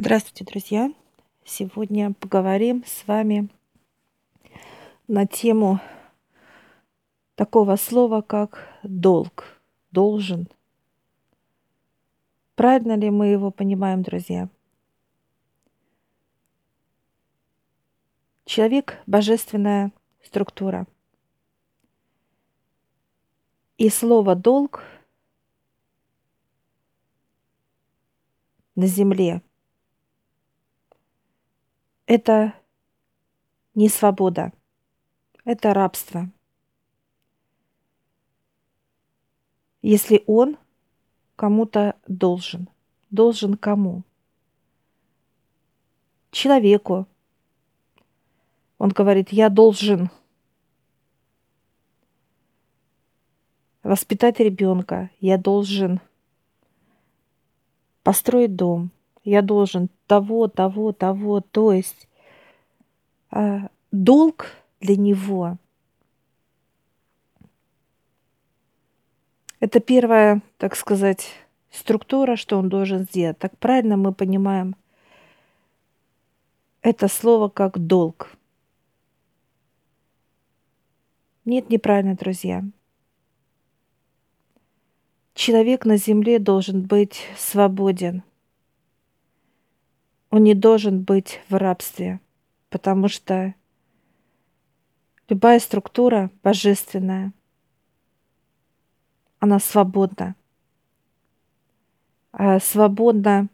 Здравствуйте, друзья! Сегодня поговорим с вами на тему такого слова, как долг, должен. Правильно ли мы его понимаем, друзья? Человек – божественная структура. И слово «долг» на земле – это не свобода, это рабство. Если он кому-то должен, должен кому? Человеку. Он говорит, я должен воспитать ребенка, я должен построить дом, я должен того, того, того. То есть э, долг для него это первая, так сказать, структура, что он должен сделать. Так правильно мы понимаем это слово как долг. Нет, неправильно, друзья. Человек на земле должен быть свободен – он не должен быть в рабстве, потому что любая структура божественная, она свободна. А свободна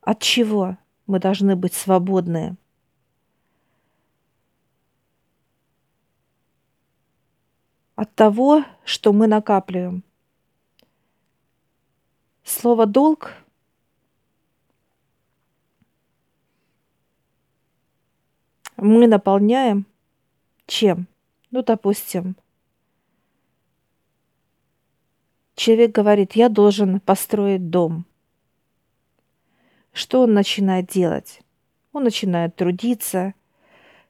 от чего мы должны быть свободны? От того, что мы накапливаем. Слово «долг» мы наполняем чем? Ну, допустим, человек говорит, я должен построить дом. Что он начинает делать? Он начинает трудиться,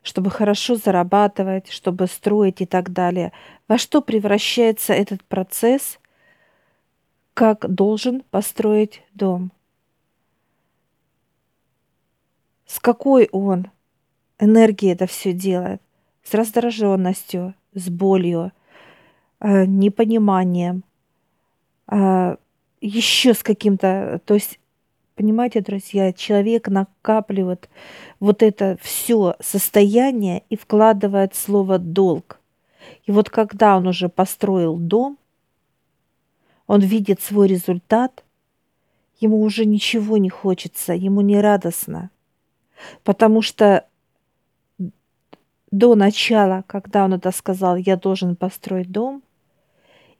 чтобы хорошо зарабатывать, чтобы строить и так далее. Во что превращается этот процесс, как должен построить дом? С какой он энергии это все делает, с раздраженностью, с болью, э, непониманием, э, еще с каким-то, то есть Понимаете, друзья, человек накапливает вот это все состояние и вкладывает слово долг. И вот когда он уже построил дом, он видит свой результат, ему уже ничего не хочется, ему не радостно, потому что до начала, когда он это сказал, я должен построить дом,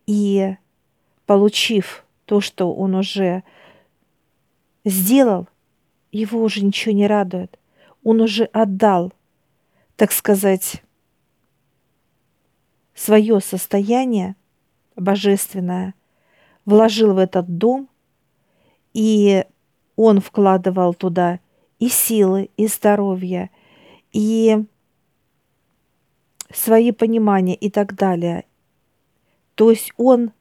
и получив то, что он уже сделал, его уже ничего не радует. Он уже отдал, так сказать, свое состояние божественное, вложил в этот дом, и он вкладывал туда и силы, и здоровье, и свои понимания и так далее. То есть он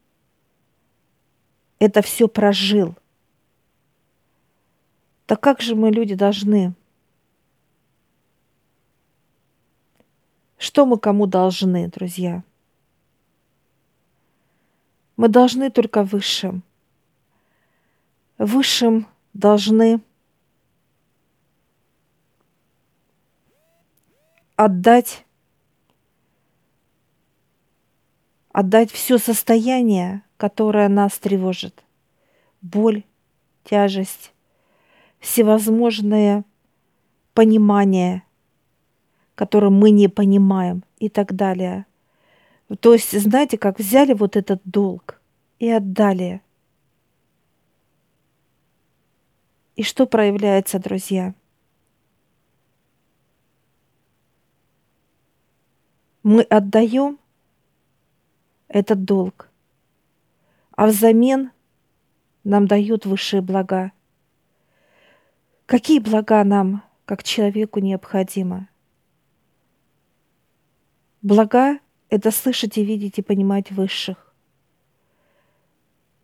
это все прожил. Так как же мы, люди, должны? Что мы кому должны, друзья? Мы должны только высшим. Высшим должны отдать отдать все состояние, которое нас тревожит. Боль, тяжесть, всевозможные понимания, которые мы не понимаем и так далее. То есть, знаете, как взяли вот этот долг и отдали. И что проявляется, друзья? Мы отдаем – этот долг. А взамен нам дают высшие блага. Какие блага нам, как человеку, необходимо? Блага — это слышать и видеть и понимать высших.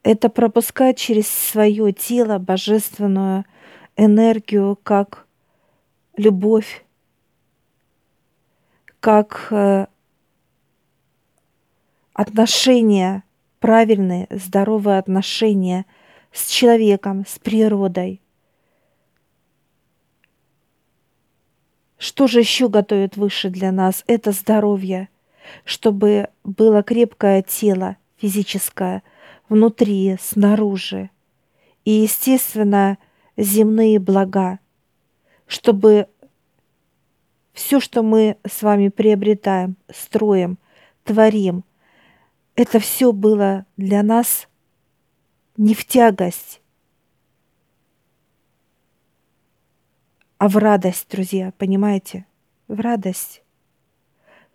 это пропускать через свое тело божественную энергию, как любовь, как э, отношения, правильные, здоровые отношения с человеком, с природой. Что же еще готовит выше для нас? Это здоровье, чтобы было крепкое тело физическое – внутри, снаружи. И, естественно, земные блага, чтобы все, что мы с вами приобретаем, строим, творим, это все было для нас не в тягость, а в радость, друзья, понимаете? В радость.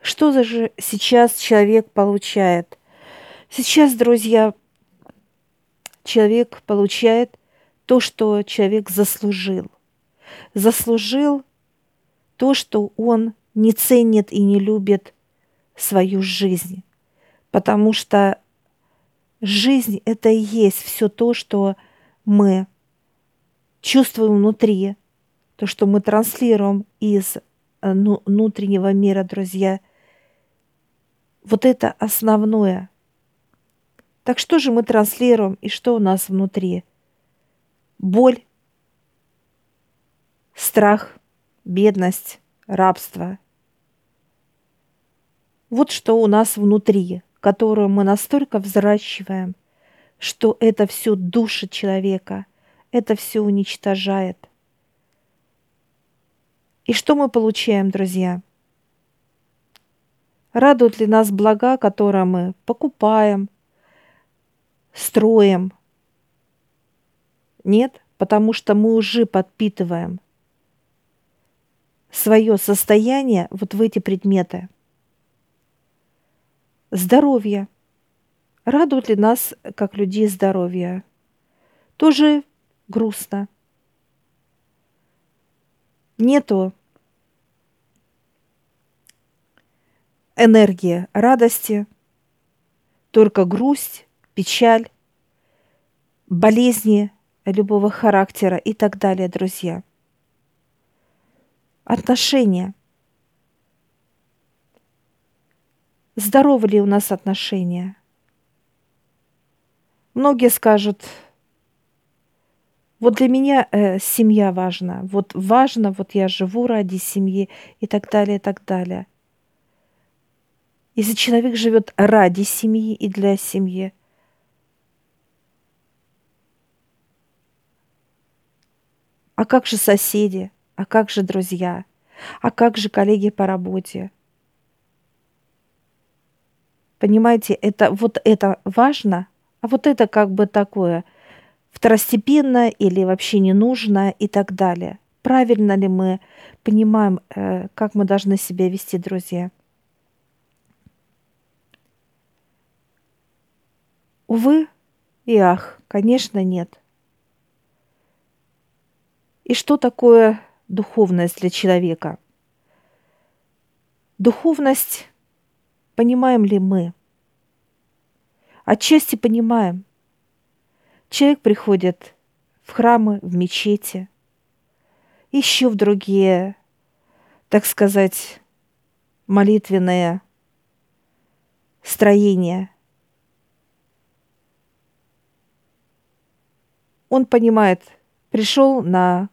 Что же сейчас человек получает? Сейчас, друзья, человек получает то, что человек заслужил. Заслужил то, что он не ценит и не любит свою жизнь. Потому что жизнь – это и есть все то, что мы чувствуем внутри, то, что мы транслируем из э, ну, внутреннего мира, друзья. Вот это основное – так что же мы транслируем и что у нас внутри? Боль, страх, бедность, рабство. Вот что у нас внутри, которую мы настолько взращиваем, что это все душит человека, это все уничтожает. И что мы получаем, друзья? Радуют ли нас блага, которые мы покупаем – строим. Нет, потому что мы уже подпитываем свое состояние вот в эти предметы. Здоровье. Радует ли нас, как людей, здоровье? Тоже грустно. Нету энергии радости, только грусть, печаль, болезни любого характера и так далее, друзья. Отношения. Здоровы ли у нас отношения? Многие скажут, вот для меня э, семья важна, вот важно, вот я живу ради семьи и так далее, и так далее. Если человек живет ради семьи и для семьи, А как же соседи? А как же друзья? А как же коллеги по работе? Понимаете, это вот это важно, а вот это как бы такое второстепенно или вообще не нужно и так далее. Правильно ли мы понимаем, э, как мы должны себя вести, друзья? Увы и ах, конечно, нет. И что такое духовность для человека? Духовность понимаем ли мы? Отчасти понимаем. Человек приходит в храмы, в мечети, еще в другие, так сказать, молитвенные строения. Он понимает, пришел на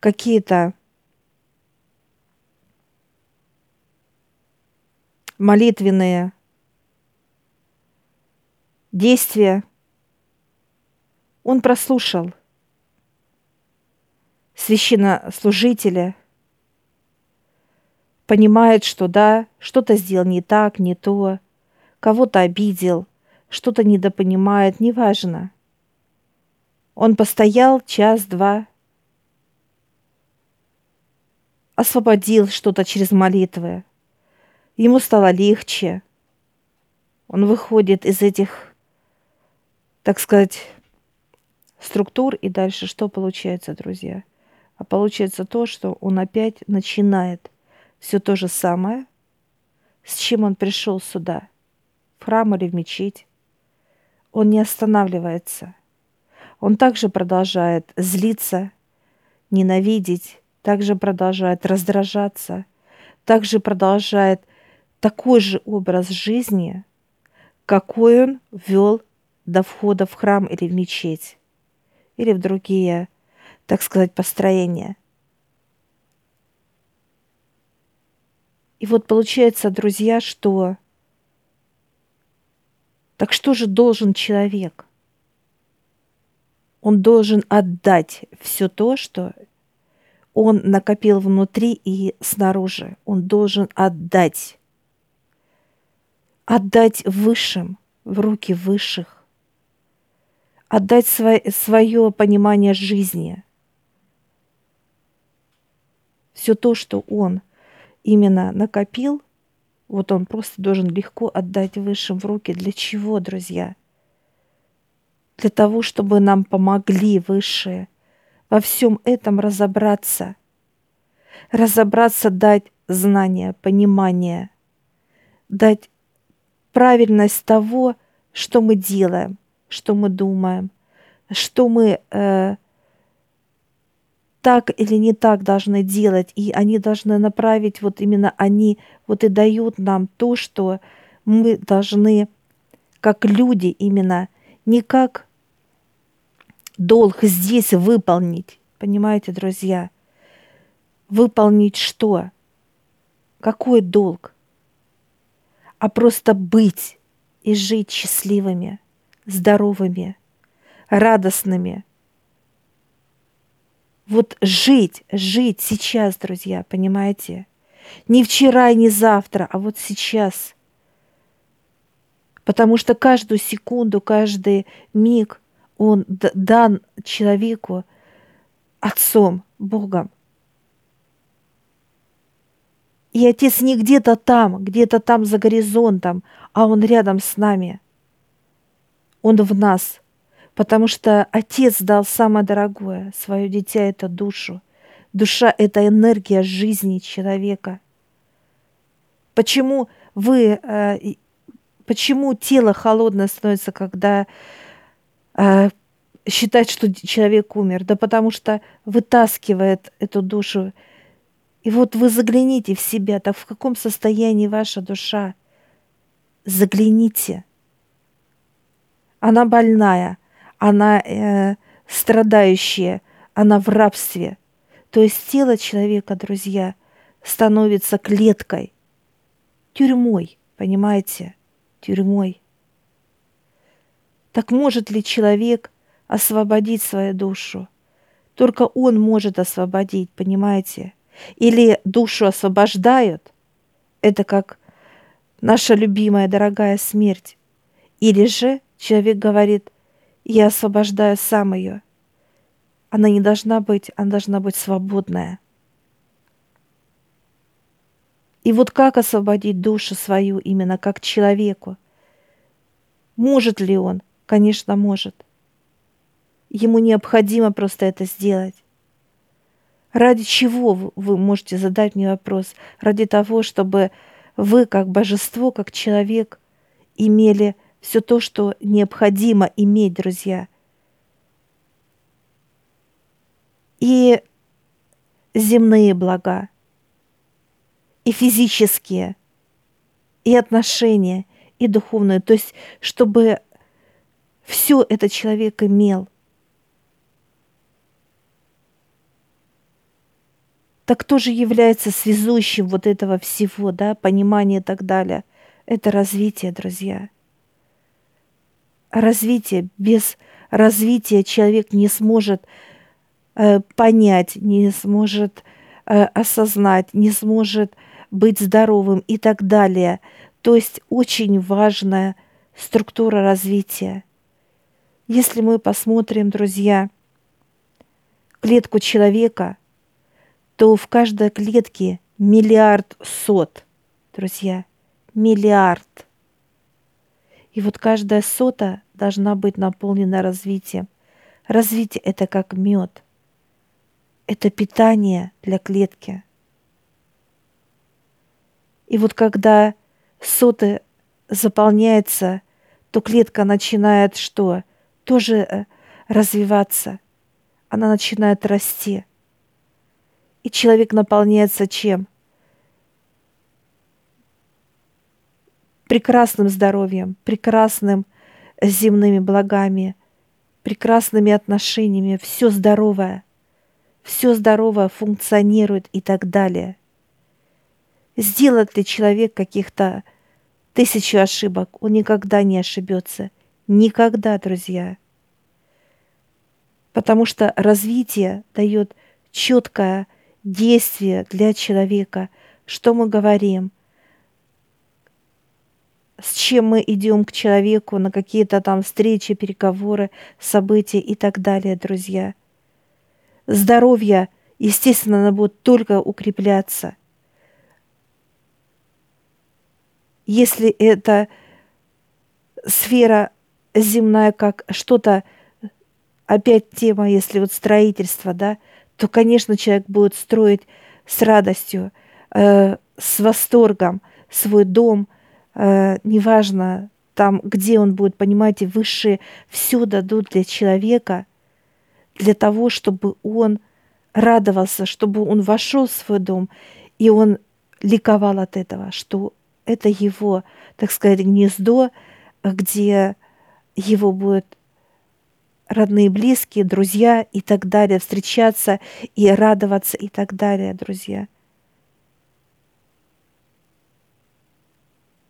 какие-то молитвенные действия. Он прослушал священнослужителя, понимает, что да, что-то сделал не так, не то, кого-то обидел, что-то недопонимает, неважно. Он постоял час-два, освободил что-то через молитвы. Ему стало легче. Он выходит из этих, так сказать, структур, и дальше что получается, друзья? А получается то, что он опять начинает все то же самое, с чем он пришел сюда, в храм или в мечеть. он не останавливается. Он также продолжает злиться, ненавидеть, также продолжает раздражаться, также продолжает такой же образ жизни, какой он вел до входа в храм или в мечеть, или в другие, так сказать, построения. И вот получается, друзья, что так что же должен человек? Он должен отдать все то, что он накопил внутри и снаружи. Он должен отдать. Отдать высшим, в руки высших. Отдать свое, свое понимание жизни. Все то, что он именно накопил – вот он просто должен легко отдать высшим в руки. Для чего, друзья? Для того, чтобы нам помогли высшие во всем этом разобраться. Разобраться, дать знания, понимание, дать правильность того, что мы делаем, что мы думаем, что мы э, так или не так должны делать, и они должны направить, вот именно они вот и дают нам то, что мы должны, как люди именно, не как долг здесь выполнить, понимаете, друзья? Выполнить что? Какой долг? А просто быть и жить счастливыми, здоровыми, радостными – вот жить, жить сейчас, друзья, понимаете? Не вчера и не завтра, а вот сейчас. Потому что каждую секунду, каждый миг он дан человеку Отцом, Богом. И Отец не где-то там, где-то там за горизонтом, а Он рядом с нами. Он в нас – потому что Отец дал самое дорогое, свое дитя – это душу. Душа – это энергия жизни человека. Почему вы, э, почему тело холодное становится, когда э, считать, что человек умер? Да потому что вытаскивает эту душу. И вот вы загляните в себя, так в каком состоянии ваша душа? Загляните. Она больная – она э, страдающая, она в рабстве. То есть тело человека, друзья, становится клеткой, тюрьмой, понимаете, тюрьмой. Так может ли человек освободить свою душу? Только он может освободить, понимаете? Или душу освобождают, это как наша любимая дорогая смерть. Или же человек говорит, я освобождаю сам ее. Она не должна быть, она должна быть свободная. И вот как освободить душу свою именно как человеку? Может ли он? Конечно, может. Ему необходимо просто это сделать. Ради чего вы можете задать мне вопрос? Ради того, чтобы вы, как божество, как человек, имели все то, что необходимо иметь, друзья. И земные блага, и физические, и отношения, и духовные. То есть, чтобы все это человек имел. Так кто же является связующим вот этого всего, да, понимания и так далее? Это развитие, друзья развитие. Без развития человек не сможет э, понять, не сможет э, осознать, не сможет быть здоровым и так далее. То есть очень важная структура развития. Если мы посмотрим, друзья, клетку человека, то в каждой клетке миллиард сот, друзья, миллиард – и вот каждая сота должна быть наполнена развитием. Развитие – это как мед. Это питание для клетки. И вот когда соты заполняется, то клетка начинает что? Тоже э, развиваться. Она начинает расти. И человек наполняется чем? Прекрасным здоровьем, прекрасным земными благами, прекрасными отношениями, все здоровое, все здоровое функционирует и так далее. Сделает ли человек каких-то тысячу ошибок, он никогда не ошибется. Никогда, друзья. Потому что развитие дает четкое действие для человека. Что мы говорим? С чем мы идем к человеку на какие-то там встречи, переговоры, события и так далее, друзья. Здоровье, естественно, оно будет только укрепляться – если это сфера земная, как что-то, опять тема, если вот строительство, да, то, конечно, человек будет строить с радостью, э, с восторгом свой дом, э, неважно там, где он будет, понимаете, высшие все дадут для человека, для того, чтобы он радовался, чтобы он вошел в свой дом, и он ликовал от этого, что это его, так сказать, гнездо, где его будут родные, близкие, друзья и так далее, встречаться и радоваться и так далее, друзья.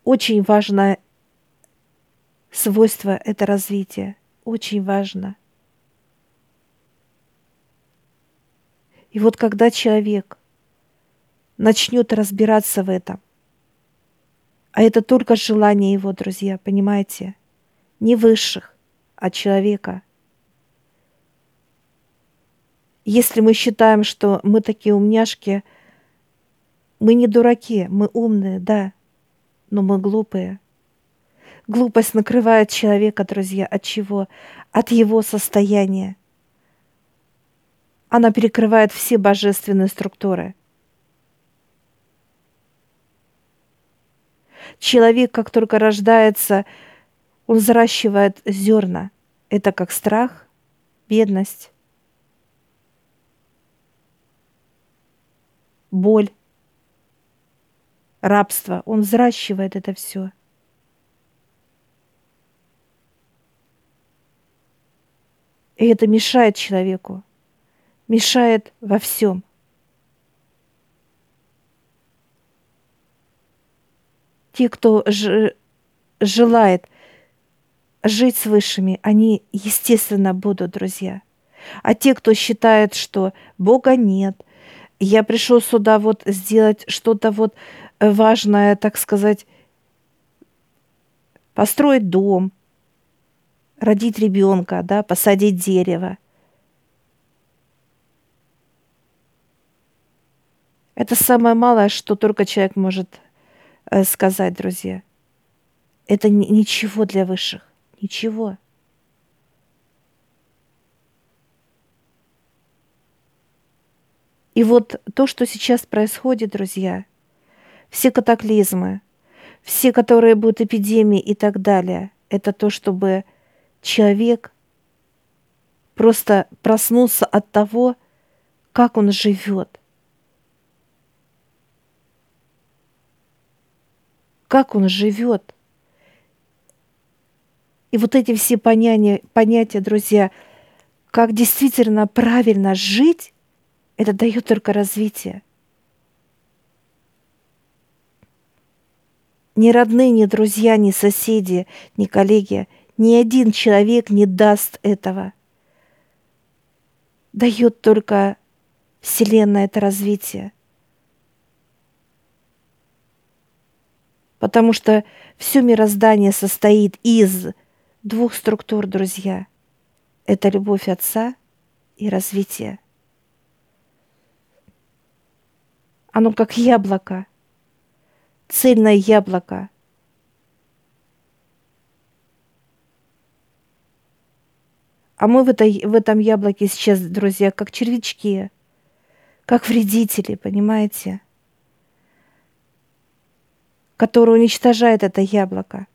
Очень важное свойство – это развитие. Очень важно. И вот когда человек начнет разбираться в этом – а это только желание его, друзья, понимаете? Не высших, а человека. Если мы считаем, что мы такие умняшки, мы не дураки, мы умные, да, но мы глупые. Глупость накрывает человека, друзья, от чего? От его состояния. Она перекрывает все божественные структуры – Человек, как только рождается, он взращивает зерна. Это как страх, бедность, боль, рабство. Он взращивает это все. И это мешает человеку, мешает во всем – те, кто ж, желает жить с высшими, они, естественно, будут, друзья. А те, кто считает, что Бога нет, я пришел сюда вот сделать что-то вот важное, так сказать, построить дом, родить ребенка, да, посадить дерево. Это самое малое, что только человек может Э, сказать, друзья. Это ничего для высших. Ничего. И вот то, что сейчас происходит, друзья, все катаклизмы, все, которые будут эпидемии и так далее, это то, чтобы человек просто проснулся от того, как он живет, как он живет. И вот эти все понятия, понятия, друзья, как действительно правильно жить, это дает только развитие. Ни родные, ни друзья, ни соседи, ни коллеги, ни один человек не даст этого. Дает только Вселенная это развитие – потому что все мироздание состоит из двух структур, друзья. Это любовь Отца и развитие. Оно как яблоко, цельное яблоко. А мы в, этой, в этом яблоке сейчас, друзья, как червячки, как вредители, понимаете? который уничтожает это яблоко.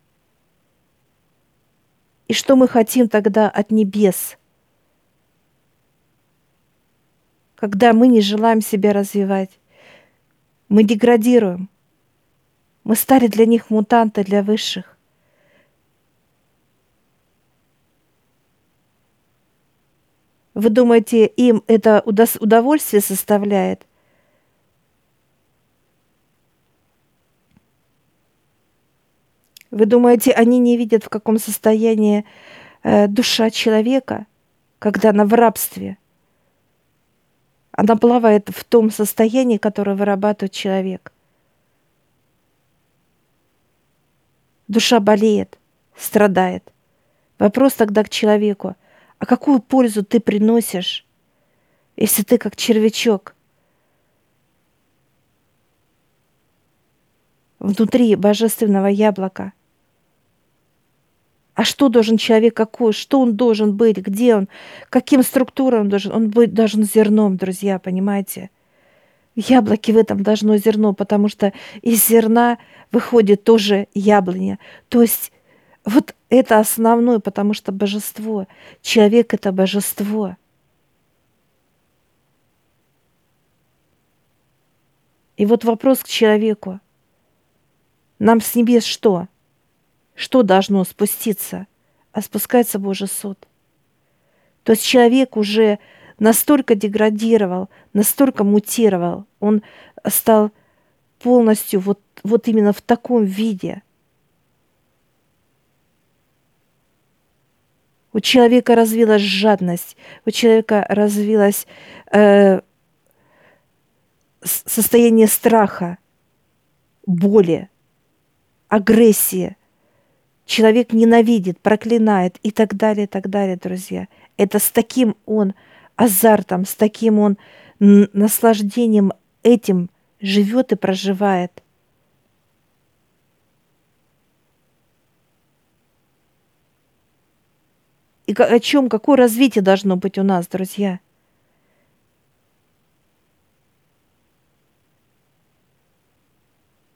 И что мы хотим тогда от небес? Когда мы не желаем себя развивать, мы деградируем. Мы стали для них мутанты, для высших. Вы думаете, им это удовольствие составляет? Вы думаете, они не видят, в каком состоянии э, душа человека, когда она в рабстве? Она плавает в том состоянии, которое вырабатывает человек. Душа болеет, страдает. Вопрос тогда к человеку, а какую пользу ты приносишь, если ты как червячок внутри божественного яблока? А что должен человек какой? Что он должен быть? Где он? Каким структурам он должен? Он быть должен зерном, друзья, понимаете? В яблоке в этом должно зерно, потому что из зерна выходит тоже яблоня. То есть вот это основное, потому что божество. Человек — это божество. И вот вопрос к человеку. Нам с небес что? Что должно спуститься, а спускается Божий суд. То есть человек уже настолько деградировал, настолько мутировал, он стал полностью вот, вот именно в таком виде. У человека развилась жадность, у человека развилось э, состояние страха, боли, агрессии – человек ненавидит, проклинает и так далее, и так далее, друзья. Это с таким он азартом, с таким он наслаждением этим живет и проживает. И о чем, какое развитие должно быть у нас, друзья?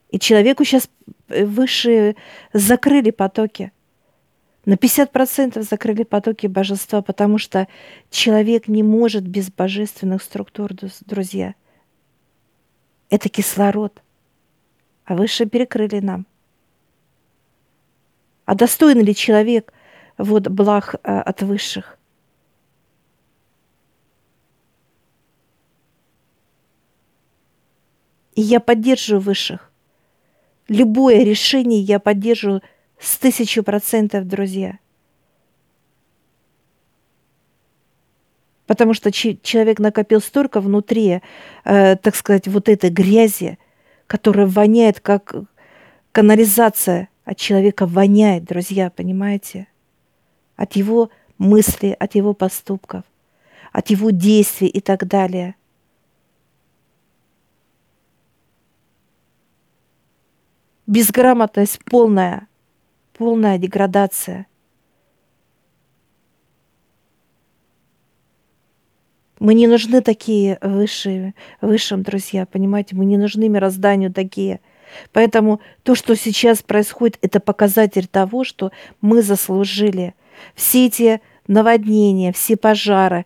И человеку сейчас Высшие закрыли потоки. На 50% закрыли потоки божества, потому что человек не может без божественных структур, друзья. Это кислород. А высшие перекрыли нам. А достоин ли человек вот благ а, от высших? И я поддерживаю высших. Любое решение я поддерживаю с тысячу процентов, друзья. Потому что человек накопил столько внутри, э, так сказать, вот этой грязи, которая воняет, как канализация от человека воняет, друзья, понимаете? От его мыслей, от его поступков, от его действий и так далее – безграмотность полная, полная деградация. Мы не нужны такие высшие, высшим, друзья, понимаете? Мы не нужны мирозданию такие. Поэтому то, что сейчас происходит, это показатель того, что мы заслужили. Все эти наводнения, все пожары,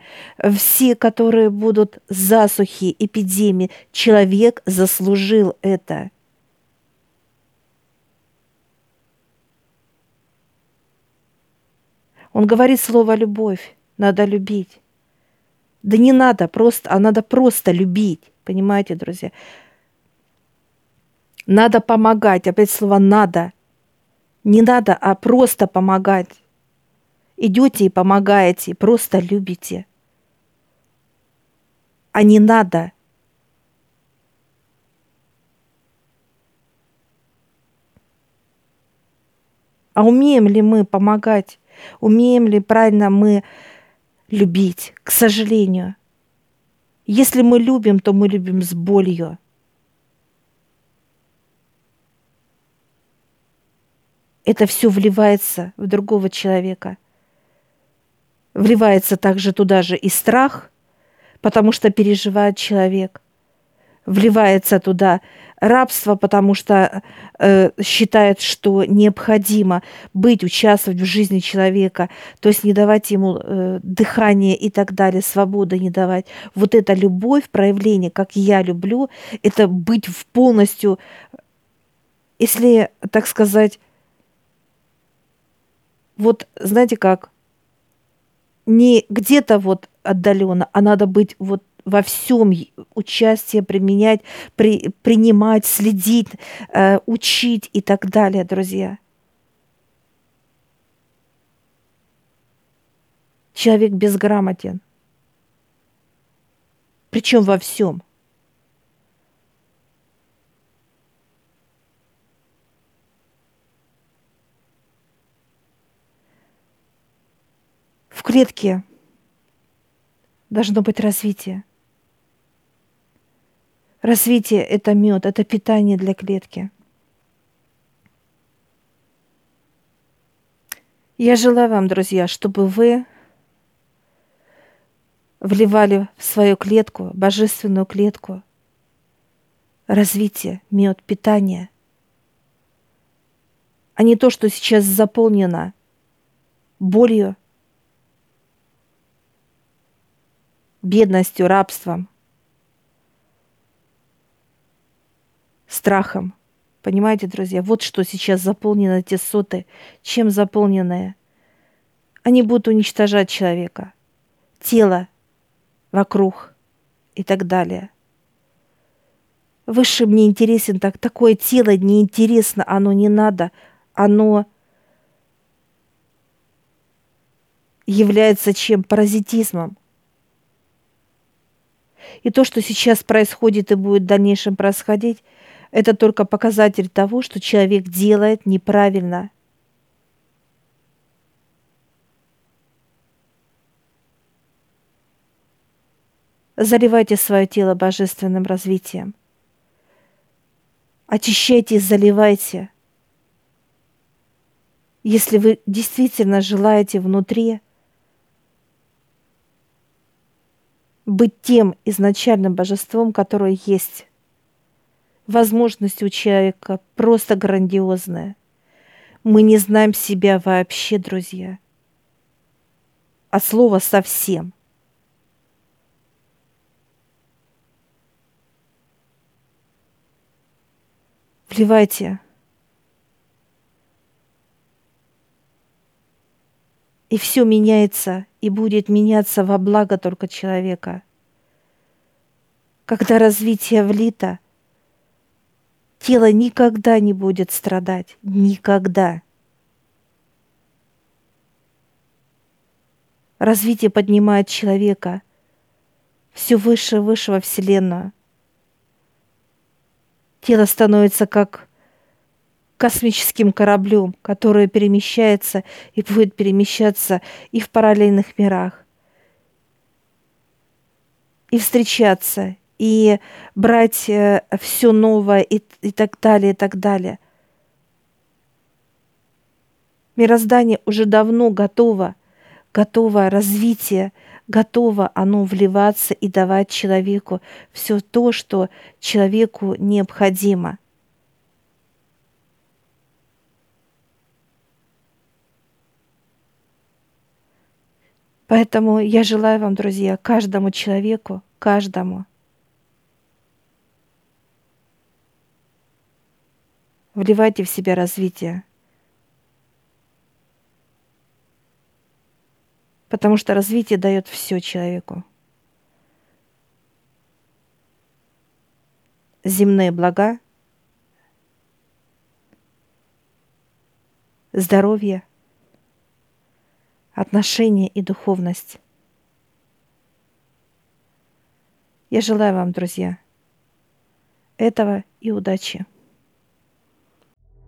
все, которые будут засухи, эпидемии, человек заслужил это. Он говорит слово «любовь». Надо любить. Да не надо просто, а надо просто любить. Понимаете, друзья? Надо помогать. Опять слово «надо». Не надо, а просто помогать. Идете и помогаете, просто любите. А не надо. А умеем ли мы помогать? Умеем ли правильно мы любить? К сожалению. Если мы любим, то мы любим с болью. Это все вливается в другого человека. Вливается также туда же и страх, потому что переживает человек. Вливается туда рабство, потому что э, считает, что необходимо быть, участвовать в жизни человека, то есть не давать ему э, дыхание и так далее, свободы не давать. Вот эта любовь, проявление, как я люблю, это быть в полностью, если, так сказать, вот знаете как, не где-то вот отдаленно, а надо быть вот во всем участие применять, при, принимать, следить, э, учить и так далее, друзья. Человек безграмотен. Причем во всем. В клетке должно быть развитие. Развитие – это мед, это питание для клетки. Я желаю вам, друзья, чтобы вы вливали в свою клетку, божественную клетку, развитие, мед, питание, а не то, что сейчас заполнено болью, бедностью, рабством – страхом. Понимаете, друзья, вот что сейчас заполнено эти соты. Чем заполненные? Они будут уничтожать человека, тело вокруг и так далее. Высшим не интересен так, такое тело неинтересно, оно не надо, оно является чем? Паразитизмом. И то, что сейчас происходит и будет в дальнейшем происходить – это только показатель того, что человек делает неправильно. Заливайте свое тело божественным развитием. Очищайте и заливайте. Если вы действительно желаете внутри быть тем изначальным божеством, которое есть возможность у человека просто грандиозная. Мы не знаем себя вообще, друзья. А слово совсем. Вливайте. И все меняется и будет меняться во благо только человека. Когда развитие влито – Тело никогда не будет страдать. Никогда. Развитие поднимает человека все выше и выше во Вселенную. Тело становится как космическим кораблем, который перемещается и будет перемещаться и в параллельных мирах, и встречаться, и брать э, все новое и, и так далее, и так далее. Мироздание уже давно готово, готово развитие, готово оно вливаться и давать человеку все то, что человеку необходимо. Поэтому я желаю вам, друзья, каждому человеку, каждому – Вливайте в себя развитие. Потому что развитие дает все человеку. Земные блага, здоровье, отношения и духовность. Я желаю вам, друзья, этого и удачи.